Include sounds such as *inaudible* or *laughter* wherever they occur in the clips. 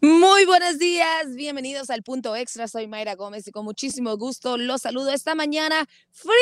Muy buenos días, bienvenidos al punto extra. Soy Mayra Gómez y con muchísimo gusto los saludo esta mañana fría,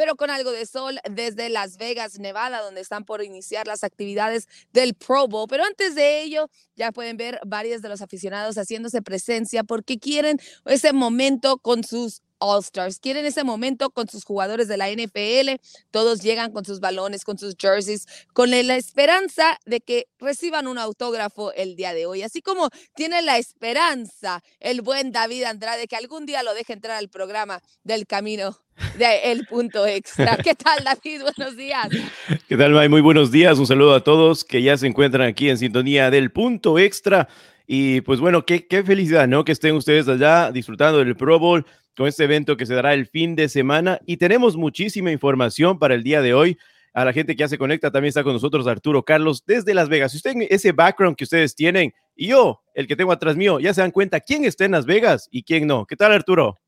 pero con algo de sol desde Las Vegas, Nevada, donde están por iniciar las actividades del Pro Bowl. Pero antes de ello, ya pueden ver varios de los aficionados haciéndose presencia porque quieren ese momento con sus All Stars. Quieren ese momento con sus jugadores de la NFL. Todos llegan con sus balones, con sus jerseys, con la esperanza de que reciban un autógrafo el día de hoy. Así como tiene la esperanza el buen David Andrade que algún día lo deje entrar al programa del camino de El Punto Extra. ¿Qué tal, David? *laughs* Buenos días. ¿Qué tal, May? Muy buenos días. Un saludo a todos que ya se encuentran aquí en sintonía del Punto Extra. Y pues bueno, qué, qué felicidad, ¿no? Que estén ustedes allá disfrutando del Pro Bowl con este evento que se dará el fin de semana. Y tenemos muchísima información para el día de hoy. A la gente que ya se conecta, también está con nosotros Arturo Carlos desde Las Vegas. Si usted ese background que ustedes tienen y yo, el que tengo atrás mío, ya se dan cuenta quién está en Las Vegas y quién no. ¿Qué tal, Arturo?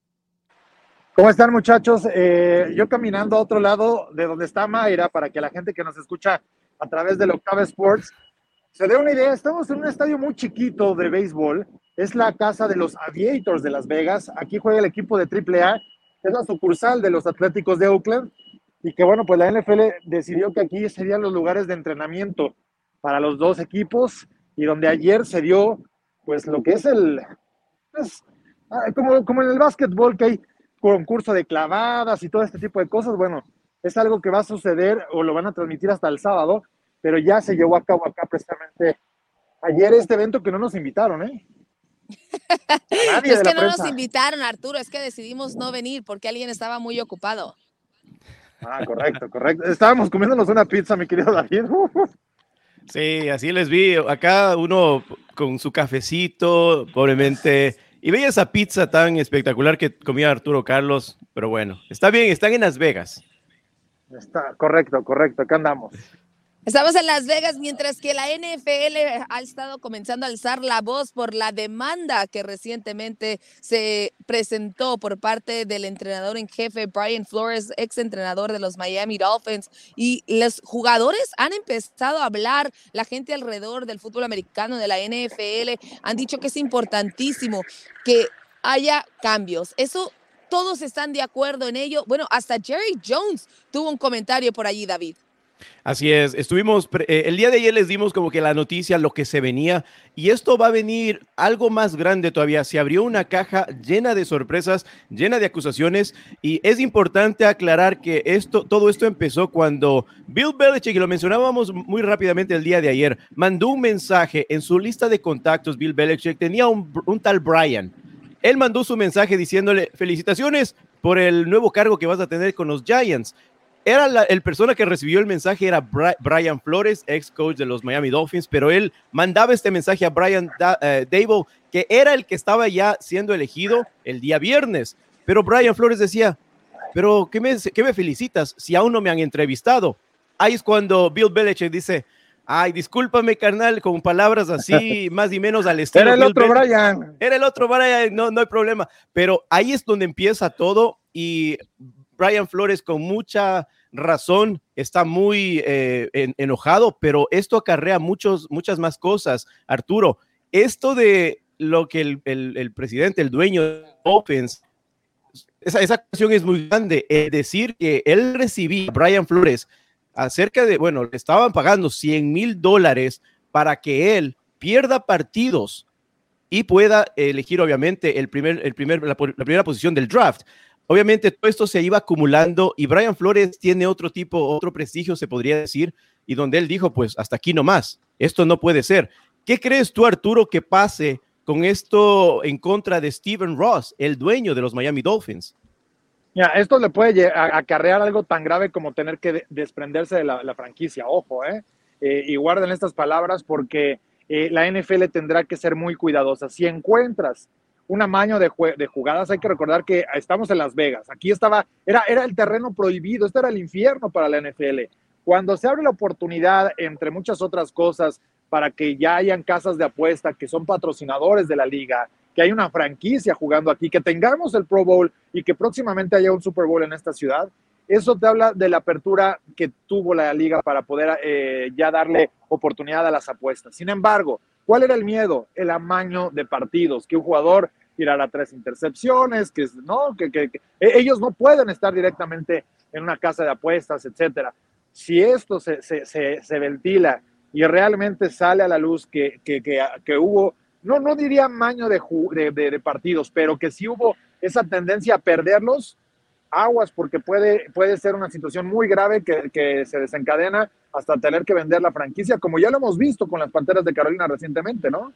¿Cómo están, muchachos? Eh, yo caminando a otro lado de donde está Mayra para que la gente que nos escucha a través del Octave Sports se dé una idea. Estamos en un estadio muy chiquito de béisbol es la casa de los Aviators de Las Vegas. Aquí juega el equipo de AAA, que es la sucursal de los Atléticos de Oakland. Y que bueno, pues la NFL decidió que aquí serían los lugares de entrenamiento para los dos equipos y donde ayer se dio pues lo que es el, pues, ah, como, como en el básquetbol que hay concurso de clavadas y todo este tipo de cosas, bueno, es algo que va a suceder o lo van a transmitir hasta el sábado, pero ya se llevó a cabo acá precisamente ayer este evento que no nos invitaron, ¿eh? Es que no nos invitaron, Arturo, es que decidimos no venir porque alguien estaba muy ocupado. Ah, correcto, correcto. Estábamos comiéndonos una pizza, mi querido David. *laughs* Sí, así les vi. Acá uno con su cafecito, pobremente. Y veía esa pizza tan espectacular que comía Arturo Carlos. Pero bueno, está bien, están en Las Vegas. Está correcto, correcto. Acá andamos. Estamos en Las Vegas mientras que la NFL ha estado comenzando a alzar la voz por la demanda que recientemente se presentó por parte del entrenador en jefe Brian Flores, ex entrenador de los Miami Dolphins. Y los jugadores han empezado a hablar, la gente alrededor del fútbol americano, de la NFL, han dicho que es importantísimo que haya cambios. Eso todos están de acuerdo en ello. Bueno, hasta Jerry Jones tuvo un comentario por allí, David. Así es, estuvimos, eh, el día de ayer les dimos como que la noticia, lo que se venía, y esto va a venir algo más grande todavía. Se abrió una caja llena de sorpresas, llena de acusaciones, y es importante aclarar que esto, todo esto empezó cuando Bill Belichick, y lo mencionábamos muy rápidamente el día de ayer, mandó un mensaje en su lista de contactos, Bill Belichick tenía un, un tal Brian. Él mandó su mensaje diciéndole, felicitaciones por el nuevo cargo que vas a tener con los Giants era la el persona que recibió el mensaje era Brian Flores, ex coach de los Miami Dolphins, pero él mandaba este mensaje a Brian eh, Dable, que era el que estaba ya siendo elegido el día viernes. Pero Brian Flores decía, pero ¿qué me, qué me felicitas si aún no me han entrevistado? Ahí es cuando Bill Belichick dice, ay, discúlpame, carnal, con palabras así, *laughs* más y menos al estilo. Era el otro Brian. Era el otro Brian, no, no hay problema. Pero ahí es donde empieza todo y Brian Flores con mucha razón está muy eh, enojado, pero esto acarrea muchos, muchas más cosas. Arturo, esto de lo que el, presidente, el dueño de Opens, esa, esa cuestión es muy grande. Es decir, que él recibía Brian Flores acerca de, bueno, le estaban pagando 100 mil dólares para que él pierda partidos y pueda elegir, obviamente, el primer, el primer, la primera posición del draft. Obviamente todo esto se iba acumulando y Brian Flores tiene otro tipo, otro prestigio, se podría decir, y donde él dijo, pues hasta aquí nomás, esto no puede ser. ¿Qué crees tú, Arturo, que pase con esto en contra de Steven Ross, el dueño de los Miami Dolphins? Ya, esto le puede acarrear algo tan grave como tener que desprenderse de la, franquicia. Ojo, ¿eh? ¿eh? Y guarden estas palabras porque eh, la NFL tendrá que ser muy cuidadosa. Si encuentras un amaño de, de, jugadas. Hay que recordar que estamos en Las Vegas. Aquí estaba, era, era el terreno prohibido, este era el infierno para la NFL. Cuando se abre la oportunidad, entre muchas otras cosas, para que ya hayan casas de apuesta que son patrocinadores de la liga que hay una franquicia jugando aquí, que tengamos el Pro Bowl y que próximamente haya un Super Bowl en esta ciudad, eso te habla de la apertura que tuvo la liga para poder eh, ya darle oportunidad a las apuestas. Sin embargo, ¿cuál era el miedo? El amaño de partidos, que un jugador tirara tres intercepciones, que, ¿no? que, e, ellos no pueden estar directamente en una casa de apuestas, etcétera. Si esto se, se, se, ventila y realmente sale a la luz que, que hubo, no, no diría amaño de, de, de partidos, pero que sí hubo esa tendencia a perderlos, aguas, porque puede, puede ser una situación muy grave que, que, se desencadena hasta tener que vender la franquicia, como ya lo hemos visto con las Panteras de Carolina recientemente, ¿no?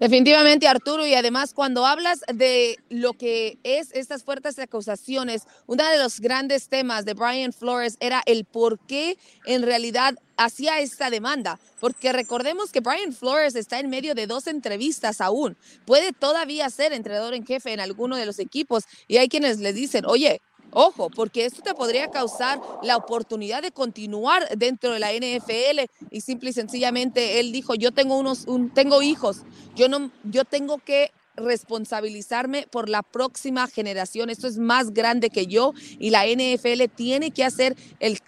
Definitivamente, Arturo, y además cuando hablas de lo que es estas fuertes acusaciones, uno de los grandes temas de Brian Flores era el por qué en realidad hacía esta demanda, porque recordemos que Brian Flores está en medio de dos entrevistas aún, puede todavía ser entrenador en jefe en alguno de los equipos y hay quienes le dicen, oye, Ojo, porque esto te podría causar la oportunidad de continuar dentro de la NFL y simple y sencillamente él dijo, yo tengo unos, tengo hijos, yo no, yo tengo que responsabilizarme por la próxima generación. Esto es más grande que yo y la NFL tiene que hacer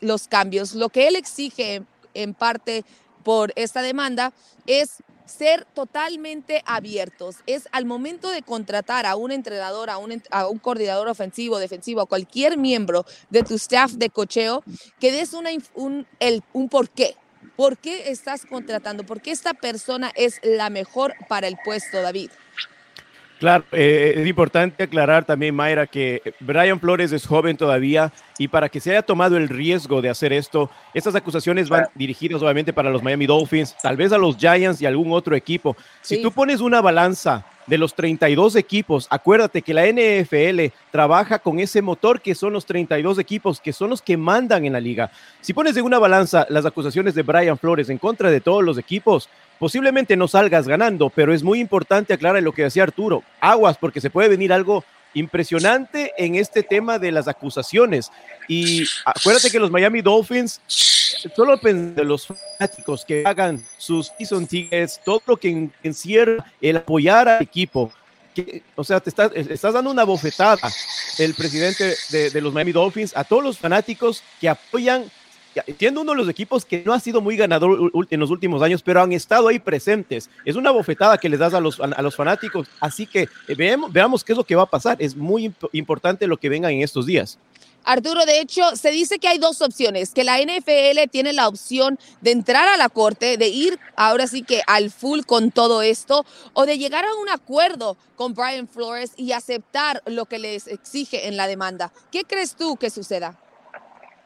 los cambios. Lo que él exige en parte por esta demanda es ser totalmente abiertos. Es al momento de contratar a un entrenador, a un, coordinador ofensivo, defensivo, a cualquier miembro de tu staff de cocheo, que des una, un, el, un por qué. ¿Por qué estás contratando? ¿Por qué esta persona es la mejor para el puesto, David? Claro, eh, es importante aclarar también, Mayra, que Brian Flores es joven todavía y para que se haya tomado el riesgo de hacer esto, estas acusaciones van dirigidas obviamente para los Miami Dolphins, tal vez a los Giants y algún otro equipo. Si tú pones una balanza de los 32 equipos, acuérdate que la NFL trabaja con ese motor que son los 32 equipos, que son los que mandan en la liga. Si pones en una balanza las acusaciones de Brian Flores en contra de todos los equipos, posiblemente no salgas ganando, pero es muy importante aclarar lo que decía Arturo. Aguas, porque se puede venir algo impresionante en este tema de las acusaciones. Y acuérdate que los Miami Dolphins, solo de los fanáticos que hagan sus season tickets, todo lo que encierra el apoyar al equipo. o sea, te estás, dando una bofetada el presidente de, de los Miami Dolphins a todos los fanáticos que apoyan siendo uno de los equipos que no ha sido muy ganador en los últimos años, pero han estado ahí presentes. Es una bofetada que les das a los, a los fanáticos, así que eh, veamos, veamos qué es lo que va a pasar. Es muy importante lo que venga en estos días. Arturo, de hecho, se dice que hay dos opciones, que la NFL tiene la opción de entrar a la corte, de ir ahora sí que al full con todo esto, o de llegar a un acuerdo con Brian Flores y aceptar lo que les exige en la demanda. ¿Qué crees tú que suceda?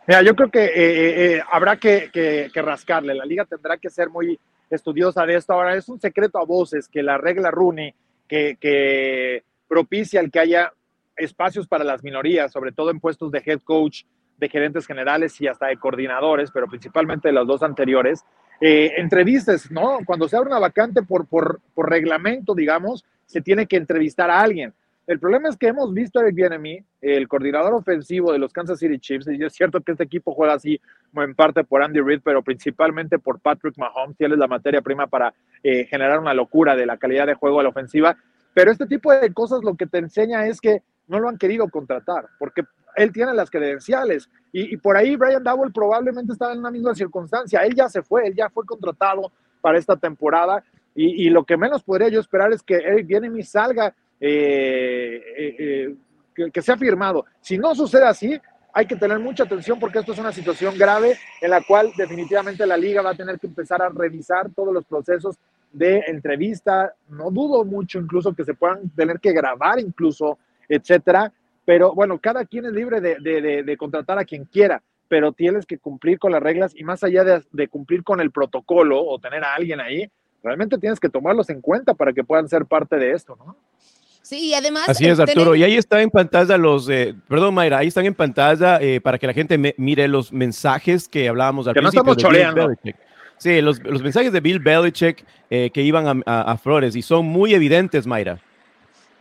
Mira, yo creo que eh, eh, eh, habrá que, rascarle. La liga tendrá que ser muy estudiosa de esto. Ahora, es un secreto a voces que la regla Rooney, que, propicia el que haya espacios para las minorías, sobre todo en puestos de head coach, de gerentes generales y hasta de coordinadores, pero principalmente de los dos anteriores, entrevistas, ¿no? Cuando se abre una vacante por, por, por reglamento, digamos, se tiene que entrevistar a alguien. El problema es que hemos visto a Eric Bienemy, el coordinador ofensivo de los Kansas City Chiefs, y es cierto que este equipo juega así en parte por Andy Reid, pero principalmente por Patrick Mahomes, y él es la materia prima para eh, generar una locura de la calidad de juego a la ofensiva. Pero este tipo de cosas lo que te enseña es que no lo han querido contratar, porque él tiene las credenciales. Y, por ahí Brian Dowell probablemente estaba en una misma circunstancia. Él ya se fue, él ya fue contratado para esta temporada. Y, lo que menos podría yo esperar es que Eric Bienemy salga eh, eh, eh, que, se ha firmado. Si no sucede así, hay que tener mucha atención porque esto es una situación grave en la cual definitivamente la liga va a tener que empezar a revisar todos los procesos de entrevista. No dudo mucho incluso que se puedan tener que grabar incluso, etcétera. Pero bueno, cada quien es libre de, contratar a quien quiera, pero tienes que cumplir con las reglas y más allá de, de cumplir con el protocolo o tener a alguien ahí, realmente tienes que tomarlos en cuenta para que puedan ser parte de esto, ¿no? Sí, y además. Así es, Arturo. Y ahí está en pantalla los. Eh, perdón, Mayra, ahí están en pantalla eh, para que la gente mire los mensajes que hablábamos al que principio. No estamos choreando. Sí, los, mensajes de Bill Belichick eh, que iban a, Flores y son muy evidentes, Mayra.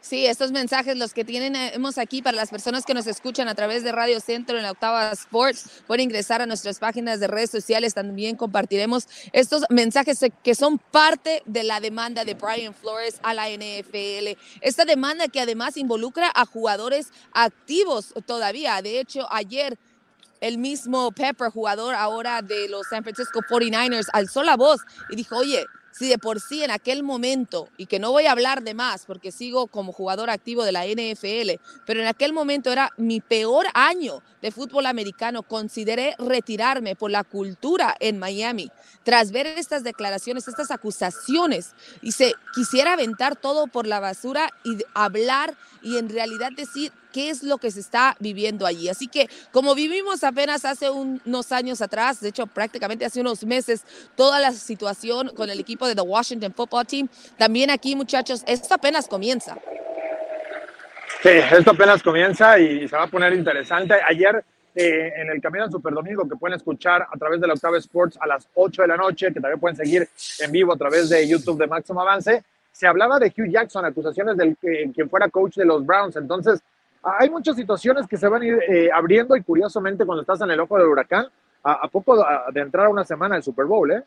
Sí, estos mensajes los que tenemos aquí para las personas que nos escuchan a través de Radio Centro en la Octava Sports, pueden ingresar a nuestras páginas de redes sociales, también compartiremos estos mensajes que son parte de la demanda de Brian Flores a la NFL. Esta demanda que además involucra a jugadores activos todavía. De hecho, ayer el mismo Pepper, jugador ahora de los San Francisco 49ers, alzó la voz y dijo, oye, si de por sí en aquel momento, y que no voy a hablar de más porque sigo como jugador activo de la NFL, pero en aquel momento era mi peor año de fútbol americano, consideré retirarme por la cultura en Miami. Tras ver estas declaraciones, estas acusaciones, y se quisiera aventar todo por la basura y hablar y en realidad decir qué es lo que se está viviendo allí. Así que como vivimos apenas hace unos años atrás, de hecho prácticamente hace unos meses, toda la situación con el equipo de The Washington Football Team, también aquí muchachos, esto apenas comienza. Sí, esto apenas comienza y se va a poner interesante. Ayer eh, en el Camino al Superdomingo que pueden escuchar a través de la Octava Sports a las 8 de la noche, que también pueden seguir en vivo a través de YouTube de Máximo Avance, se hablaba de Hugh Jackson, acusaciones del que quien fuera coach de los Browns. Entonces, hay muchas situaciones que se van a ir eh, abriendo y curiosamente cuando estás en el ojo del huracán, a, poco de entrar a una semana del Super Bowl, ¿eh?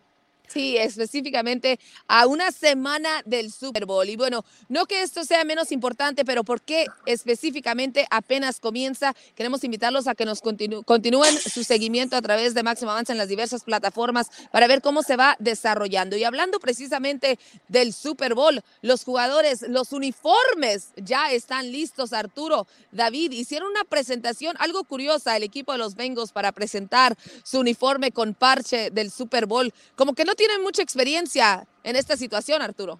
Sí, específicamente a una semana del Super Bowl. Y bueno, no que esto sea menos importante, pero ¿por qué específicamente apenas comienza? Queremos invitarlos a que nos continúen su seguimiento a través de Máximo Avance en las diversas plataformas para ver cómo se va desarrollando. Y hablando precisamente del Super Bowl, los jugadores, los uniformes ya están listos, Arturo. David, hicieron una presentación, algo curiosa, el equipo de los Bengals para presentar su uniforme con parche del Super Bowl. Como que no tienen mucha experiencia en esta situación, Arturo.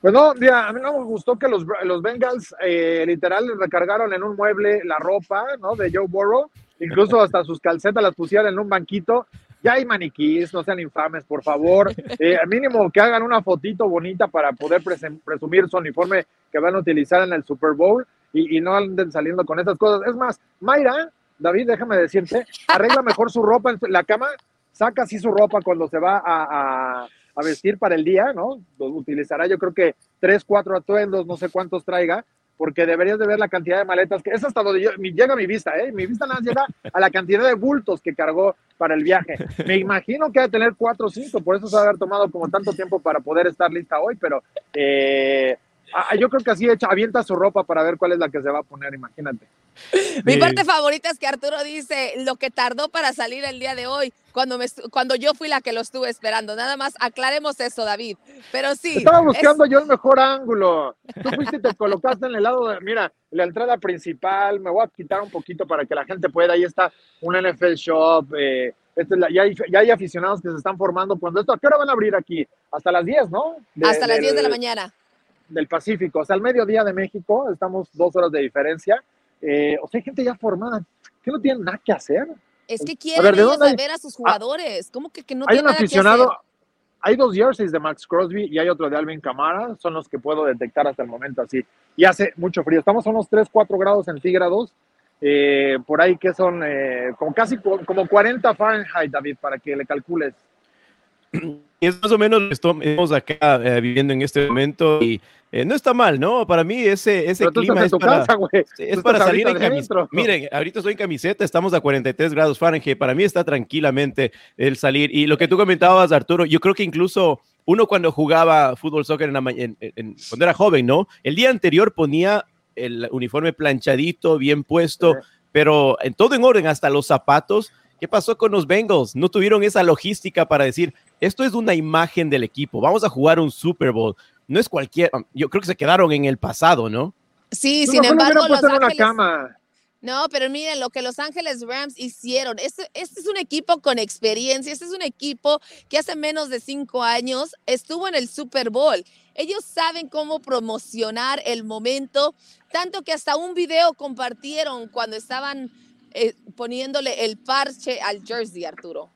Pues no, a mí no me gustó que los, los Bengals eh, literal recargaron en un mueble la ropa, ¿no? De Joe Burrow, incluso hasta sus calcetas las pusieron en un banquito. Ya hay maniquís, no sean infames, por favor. Eh, mínimo que hagan una fotito bonita para poder presumir su uniforme que van a utilizar en el Super Bowl y, y no anden saliendo con esas cosas. Es más, Mayra, David, déjame decirte, arregla mejor su ropa en la cama saca así su ropa cuando se va a, vestir para el día, ¿no? Utilizará yo creo que tres, cuatro atuendos, no sé cuántos traiga, porque deberías de ver la cantidad de maletas, que es hasta donde llega mi vista, ¿eh? Mi vista nada más llega a la cantidad de bultos que cargó para el viaje. Me imagino que ha de tener cuatro o cinco, por eso se va a haber tomado como tanto tiempo para poder estar lista hoy, pero eh, Ah, yo creo que así hecha, avienta su ropa para ver cuál es la que se va a poner, imagínate. *laughs* Mi parte favorita es que Arturo dice lo que tardó para salir el día de hoy, cuando, me, cuando yo fui la que lo estuve esperando. Nada más aclaremos eso, David. Pero sí. Estaba buscando yo el mejor ángulo. Tú fuiste y te colocaste en el lado de, mira, la entrada principal. Me voy a quitar un poquito para que la gente pueda. Ahí está un NFL Shop. Eh, este ya, hay, ya, hay, aficionados que se están formando. Cuando esto, ¿a qué hora van a abrir aquí? Hasta las 10, ¿no? Hasta las 10 de la mañana del Pacífico, o sea, al mediodía de México, estamos dos horas de diferencia. Eh, o sea, hay gente ya formada que no tiene nada que hacer. Es que quieren ver, ellos ver a sus ah, jugadores. ¿Cómo que, que no hay un aficionado, hay dos jerseys de Max Crosby y hay otro de Alvin Camara, son los que puedo detectar hasta el momento así. Y hace mucho frío, estamos a unos 3, 4 grados centígrados, eh, por ahí que son eh, como casi como 40 Fahrenheit, David, para que le calcules. *clears throat* es más o menos lo que estamos acá eh, viviendo en este momento y eh, no está mal, ¿no? Para mí ese, ese clima es para, *laughs* es para salir en camiseta. *laughs* Miren, ahorita estoy en camiseta, estamos a 43 grados Fahrenheit. Para mí está tranquilamente el salir. Y lo que tú comentabas, Arturo, yo creo que incluso uno cuando jugaba fútbol, soccer en cuando era joven, ¿no? El día anterior ponía el uniforme planchadito, bien puesto, pero en todo en orden, hasta los zapatos. ¿Qué pasó con los Bengals? No tuvieron esa logística para decir, esto es una imagen del equipo, vamos a jugar un Super Bowl. No es cualquier, yo creo que se quedaron en el pasado, ¿no? Sí, sin embargo, los Ángeles... No, pero miren lo que Los Ángeles Rams hicieron. Este, este, es un equipo con experiencia. Este es un equipo que hace menos de cinco años estuvo en el Super Bowl. Ellos saben cómo promocionar el momento, tanto que hasta un video compartieron cuando estaban eh, poniéndole el parche al jersey, Arturo.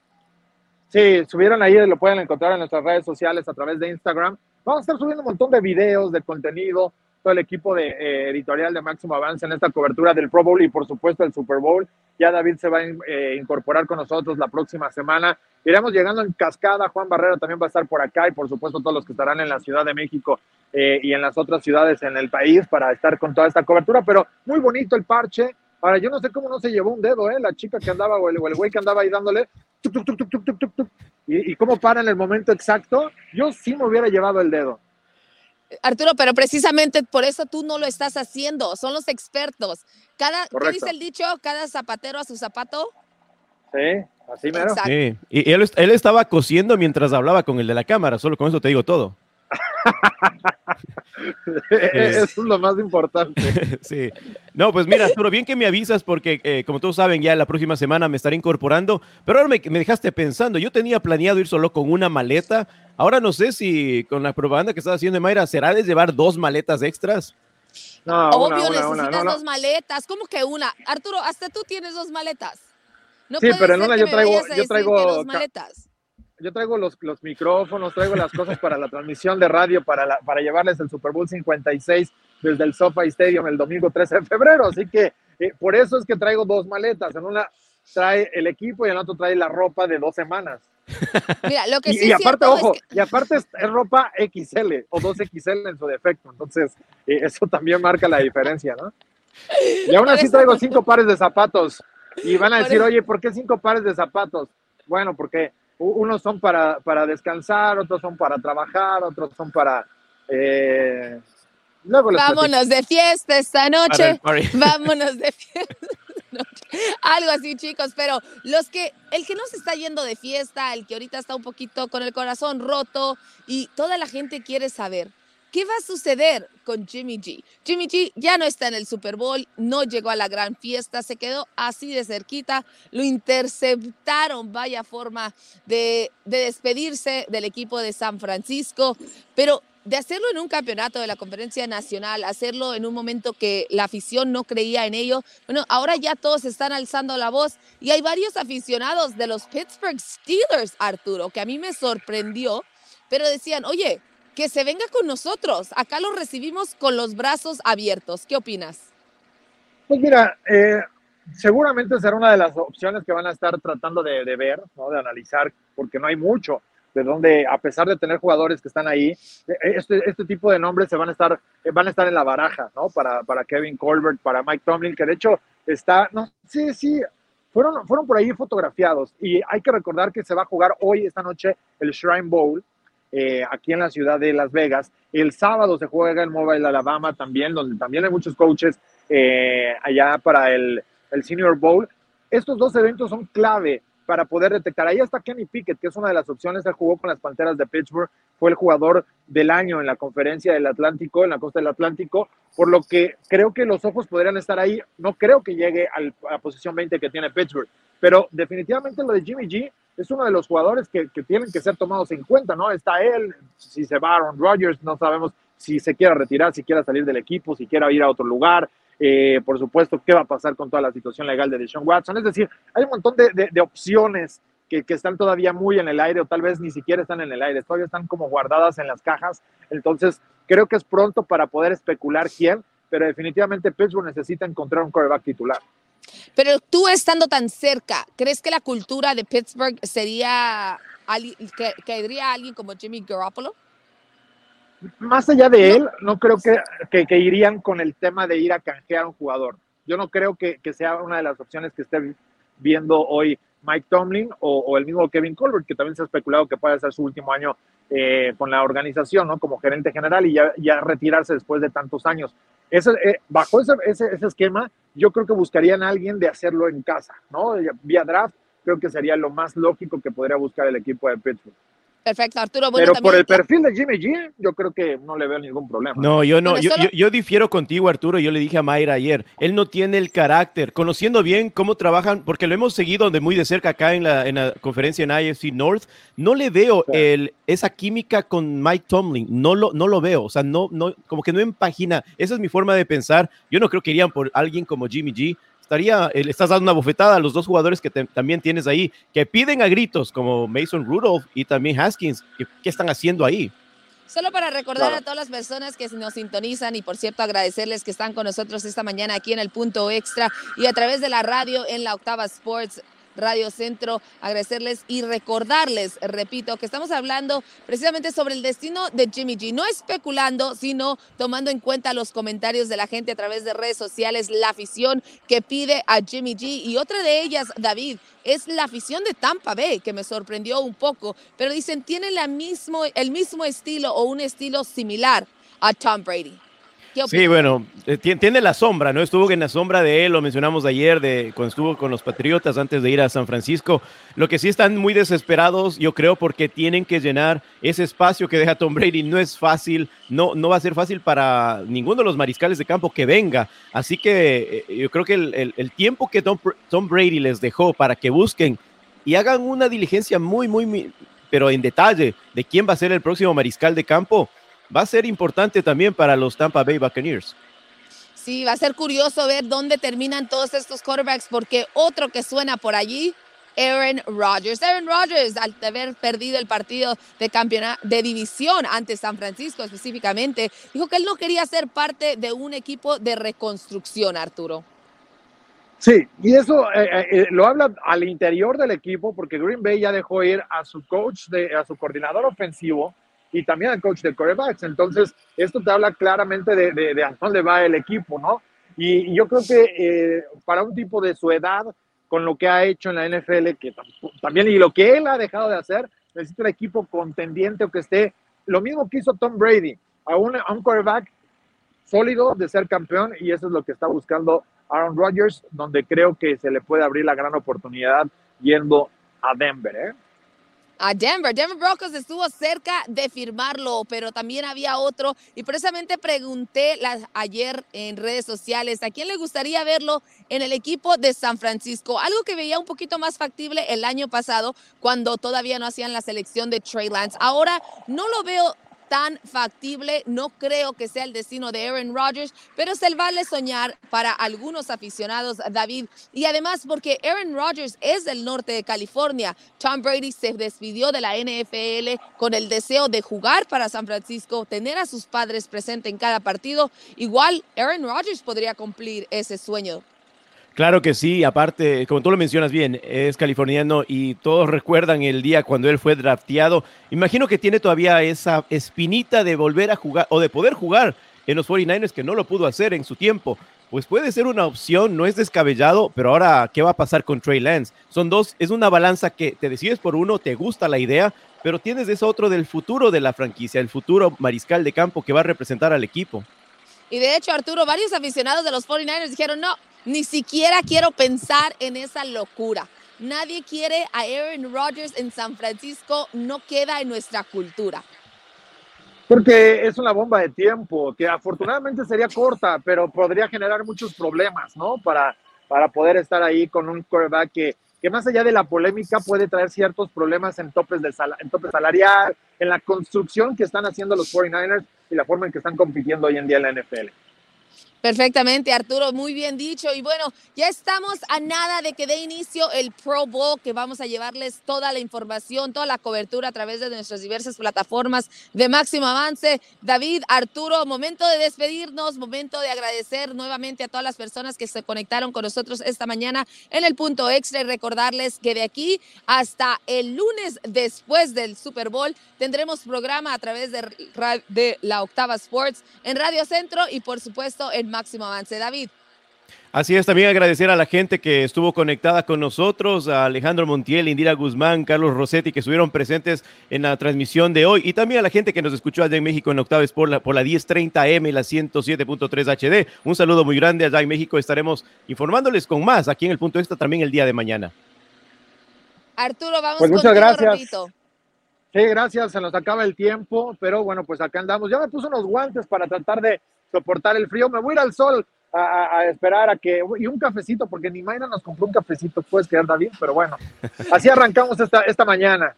Sí, subieron ahí, lo pueden encontrar en nuestras redes sociales a través de Instagram. Vamos a estar subiendo un montón de videos, de contenido, todo el equipo de eh, editorial de Máximo Avance en esta cobertura del Pro Bowl y por supuesto el Super Bowl. Ya David se va a eh, incorporar con nosotros la próxima semana. Iremos llegando en cascada. Juan Barrera también va a estar por acá y por supuesto todos los que estarán en la Ciudad de México eh, y en las otras ciudades en el país para estar con toda esta cobertura. Pero muy bonito el parche. Ahora, yo no sé cómo no se llevó un dedo, ¿eh? La chica que andaba o el, o el güey que andaba ahí dándole. y, y cómo para en el momento exacto. Yo sí me hubiera llevado el dedo. Arturo, pero precisamente por eso tú no lo estás haciendo, son los expertos. Cada, ¿Qué dice el dicho? Cada zapatero a su zapato. Sí, así mero. Sí. Y él, él, estaba cosiendo mientras hablaba con el de la cámara, solo con eso te digo todo. Eso es lo más importante. *laughs* sí. No, pues mira, Arturo, bien que me avisas porque, eh, como todos saben, ya la próxima semana me estaré incorporando, pero ahora me, me, dejaste pensando, yo tenía planeado ir solo con una maleta, ahora no sé si con la propaganda que estás haciendo, Mayra, ¿será de llevar dos maletas extras? No, Obvio, una, una, necesitas una, no, dos maletas, ¿cómo que una? Arturo, hasta tú tienes dos maletas. No sí, pero en una yo traigo, yo traigo dos maletas yo traigo los, los micrófonos, traigo las cosas para la transmisión de radio, para, la, para llevarles el Super Bowl 56 desde el SoFi Stadium el domingo 13 de febrero. Así que eh, por eso es que traigo dos maletas. En una trae el equipo y en la otra trae la ropa de dos semanas. Mira, lo que sí y, y aparte, ojo, es que... y aparte es, ropa XL o 2XL en su defecto. Entonces, eh, eso también marca la diferencia, ¿no? Y aún así traigo cinco pares de zapatos. Y van a decir, oye, ¿por qué cinco pares de zapatos? Bueno, porque unos son para, para descansar, otros son para trabajar, otros son para... Eh, luego Vámonos de fiesta esta noche. *laughs* Vámonos de fiesta. Algo así, chicos, pero los que, el que no se está yendo de fiesta, el que ahorita está un poquito con el corazón roto y toda la gente quiere saber, ¿Qué va a suceder con Jimmy G? Jimmy G ya no está en el Super Bowl, no llegó a la gran fiesta, se quedó así de cerquita, lo interceptaron, vaya forma de, de despedirse del equipo de San Francisco, pero de hacerlo en un campeonato de la conferencia nacional, hacerlo en un momento que la afición no creía en ello, bueno, ahora ya todos están alzando la voz y hay varios aficionados de los Pittsburgh Steelers, Arturo, que a mí me sorprendió, pero decían, oye, que se venga con nosotros. Acá lo recibimos con los brazos abiertos. ¿Qué opinas? Pues mira, eh, seguramente será una de las opciones que van a estar tratando de, de, ver, ¿no? de analizar, porque no hay mucho de donde, a pesar de tener jugadores que están ahí, eh, este, este tipo de nombres se van a estar, eh, van a estar en la baraja, ¿no? Para, para Kevin Colbert, para Mike Tomlin, que de hecho está, no, sí, sí, fueron, fueron por ahí fotografiados y hay que recordar que se va a jugar hoy, esta noche, el Shrine Bowl, eh, aquí en la ciudad de Las Vegas. El sábado se juega en Mobile, Alabama también, donde también hay muchos coaches eh, allá para el, el, Senior Bowl. Estos dos eventos son clave para poder detectar. Ahí está Kenny Pickett, que es una de las opciones. Él jugó con las Panteras de Pittsburgh, fue el jugador del año en la conferencia del Atlántico, en la costa del Atlántico, por lo que creo que los ojos podrían estar ahí. No creo que llegue a la posición 20 que tiene Pittsburgh, pero definitivamente lo de Jimmy G es uno de los jugadores que, que, tienen que ser tomados en cuenta, ¿no? Está él, si se va Aaron Rodgers, no sabemos si se quiera retirar, si quiera salir del equipo, si quiera ir a otro lugar, eh, por supuesto, qué va a pasar con toda la situación legal de Deshaun Watson, es decir, hay un montón de, de, de opciones que, están todavía muy en el aire o tal vez ni siquiera están en el aire, todavía están como guardadas en las cajas, entonces creo que es pronto para poder especular quién, pero definitivamente Pittsburgh necesita encontrar un quarterback titular. Pero tú estando tan cerca, ¿crees que la cultura de Pittsburgh sería, que caería alguien como Jimmy Garoppolo? Más allá de él, no creo que, que, que, irían con el tema de ir a canjear a un jugador. Yo no creo que, que sea una de las opciones que esté viendo hoy Mike Tomlin o, o, el mismo Kevin Colbert, que también se ha especulado que puede ser su último año eh, con la organización, ¿no? Como gerente general y ya, ya retirarse después de tantos años. Ese, eh, bajo ese, ese, ese, esquema, yo creo que buscarían a alguien de hacerlo en casa, ¿no? Vía draft, creo que sería lo más lógico que podría buscar el equipo de Pittsburgh. Perfecto, Arturo. Bueno, Pero por el perfil de Jimmy G, yo creo que no le veo ningún problema. No, yo no, yo, yo, yo, difiero contigo, Arturo. Yo le dije a Mayra ayer, él no tiene el carácter, conociendo bien cómo trabajan, porque lo hemos seguido de muy de cerca acá en la, en la conferencia en IFC North. No le veo sí. el, esa química con Mike Tomlin, no lo, no lo veo, o sea, no, no, como que no empagina. Esa es mi forma de pensar. Yo no creo que irían por alguien como Jimmy G estaría, eh, le estás dando una bofetada a los dos jugadores que te, también tienes ahí, que piden a gritos, como Mason Rudolph y también Haskins. ¿Qué, qué están haciendo ahí? Solo para recordar a todas las personas que nos sintonizan y por cierto agradecerles que están con nosotros esta mañana aquí en el punto extra y a través de la radio en la Octava Sports Radio Centro, agradecerles y recordarles, repito, que estamos hablando precisamente sobre el destino de Jimmy G, no especulando, sino tomando en cuenta los comentarios de la gente a través de redes sociales, la afición que pide a Jimmy G y otra de ellas, David, es la afición de Tampa Bay, que me sorprendió un poco, pero dicen, tiene la mismo, el mismo estilo o un estilo similar a Tom Brady. Sí, bueno, eh, tiene la sombra, ¿no? Estuvo en la sombra de él, lo mencionamos ayer, de cuando estuvo con los Patriotas antes de ir a San Francisco. Lo que sí están muy desesperados, yo creo, porque tienen que llenar ese espacio que deja Tom Brady. No es fácil, no, no va a ser fácil para ninguno de los mariscales de campo que venga. Así que eh, yo creo que el, tiempo que Tom, Tom Brady les dejó para que busquen y hagan una diligencia muy, muy, pero en detalle de quién va a ser el próximo mariscal de campo va a ser importante también para los Tampa Bay Buccaneers. Sí, va a ser curioso ver dónde terminan todos estos quarterbacks, porque otro que suena por allí, Aaron Rodgers. Aaron Rodgers, al haber perdido el partido de campeonato de división ante San Francisco específicamente, dijo que él no quería ser parte de un equipo de reconstrucción, Arturo. Sí, y eso eh, eh, eh, lo habla al interior del equipo, porque Green Bay ya dejó ir a su coach, de, a su coordinador ofensivo, y también al coach de corebacks. Entonces, esto te habla claramente de, de, a dónde va el equipo, ¿no? Y, yo creo que eh, para un tipo de su edad, con lo que ha hecho en la NFL, que también, y lo que él ha dejado de hacer, necesita un equipo contendiente o que esté, lo mismo que hizo Tom Brady, a un, a un quarterback sólido de ser campeón, y eso es lo que está buscando Aaron Rodgers, donde creo que se le puede abrir la gran oportunidad yendo a Denver, ¿eh? A Denver. Denver Broncos estuvo cerca de firmarlo, pero también había otro. Y precisamente pregunté ayer en redes sociales a quién le gustaría verlo en el equipo de San Francisco. Algo que veía un poquito más factible el año pasado, cuando todavía no hacían la selección de Trey Lance. Ahora no lo veo tan factible. No creo que sea el destino de Aaron Rodgers, pero se vale soñar para algunos aficionados, David. Y además porque Aaron Rodgers es del norte de California. Tom Brady se despidió de la NFL con el deseo de jugar para San Francisco, tener a sus padres presentes en cada partido. Igual Aaron Rodgers podría cumplir ese sueño. Claro que sí, aparte, como tú lo mencionas bien, es californiano y todos recuerdan el día cuando él fue drafteado. Imagino que tiene todavía esa espinita de volver a jugar o de poder jugar en los 49ers que no lo pudo hacer en su tiempo. Pues puede ser una opción, no es descabellado, pero ahora, ¿qué va a pasar con Trey Lance? Son dos, es una balanza que te decides por uno, te gusta la idea, pero tienes ese otro del futuro de la franquicia, el futuro mariscal de campo que va a representar al equipo. Y de hecho, Arturo, varios aficionados de los 49ers dijeron, no, ni siquiera quiero pensar en esa locura. Nadie quiere a Aaron Rodgers en San Francisco, no queda en nuestra cultura. Porque es una bomba de tiempo, que afortunadamente sería corta, pero podría generar muchos problemas, ¿no? Para, para poder estar ahí con un quarterback que, que más allá de la polémica puede traer ciertos problemas en topes, de en tope salarial, en la construcción que están haciendo los 49ers y la forma en que están compitiendo hoy en día en la NFL. Perfectamente, Arturo, muy bien dicho. Y bueno, ya estamos a nada de que dé inicio el Pro Bowl, que vamos a llevarles toda la información, toda la cobertura a través de nuestras diversas plataformas de máximo avance. David, Arturo, momento de despedirnos, momento de agradecer nuevamente a todas las personas que se conectaron con nosotros esta mañana en el punto extra y recordarles que de aquí hasta el lunes después del Super Bowl tendremos programa a través de, la Octava Sports en Radio Centro y por supuesto en máximo avance. David. Así es, también agradecer a la gente que estuvo conectada con nosotros, a Alejandro Montiel, Indira Guzmán, Carlos Rossetti, que estuvieron presentes en la transmisión de hoy, y también a la gente que nos escuchó allá en México en Octaves por la, por la 1030M y la 107.3 HD. Un saludo muy grande allá en México. Estaremos informándoles con más aquí en el punto extra también el día de mañana. Arturo, vamos pues muchas gracias. Sí, gracias, se nos acaba el tiempo, pero bueno, pues acá andamos. Ya me puse unos guantes para tratar de soportar el frío. Me voy a ir al sol a, esperar a que. Y un cafecito, porque ni Mayra nos compró un cafecito. Puedes quedar, David, pero bueno. *laughs* Así arrancamos esta, esta mañana.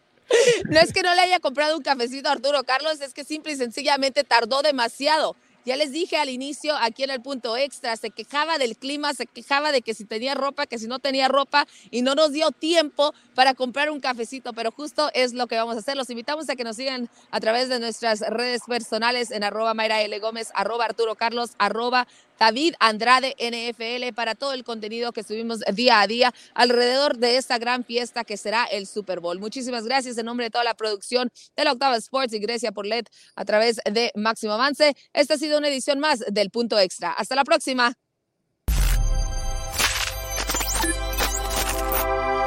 No es que no le haya comprado un cafecito a Arturo Carlos, es que simple y sencillamente tardó demasiado Ya les dije al inicio, aquí en el punto extra, se quejaba del clima, se quejaba de que si tenía ropa, que si no tenía ropa, y no nos dio tiempo para comprar un cafecito, pero justo es lo que vamos a hacer. Los invitamos a que nos sigan a través de nuestras redes personales en arroba Mayra L. Gómez, arroba Arturo Carlos, arroba David Andrade NFL para todo el contenido que subimos día a día alrededor de esta gran fiesta que será el Super Bowl. Muchísimas gracias en nombre de toda la producción de la Octava Sports y Grecia por LED a través de Máximo Avance. Esta ha sido una edición más del Punto Extra. Hasta la próxima.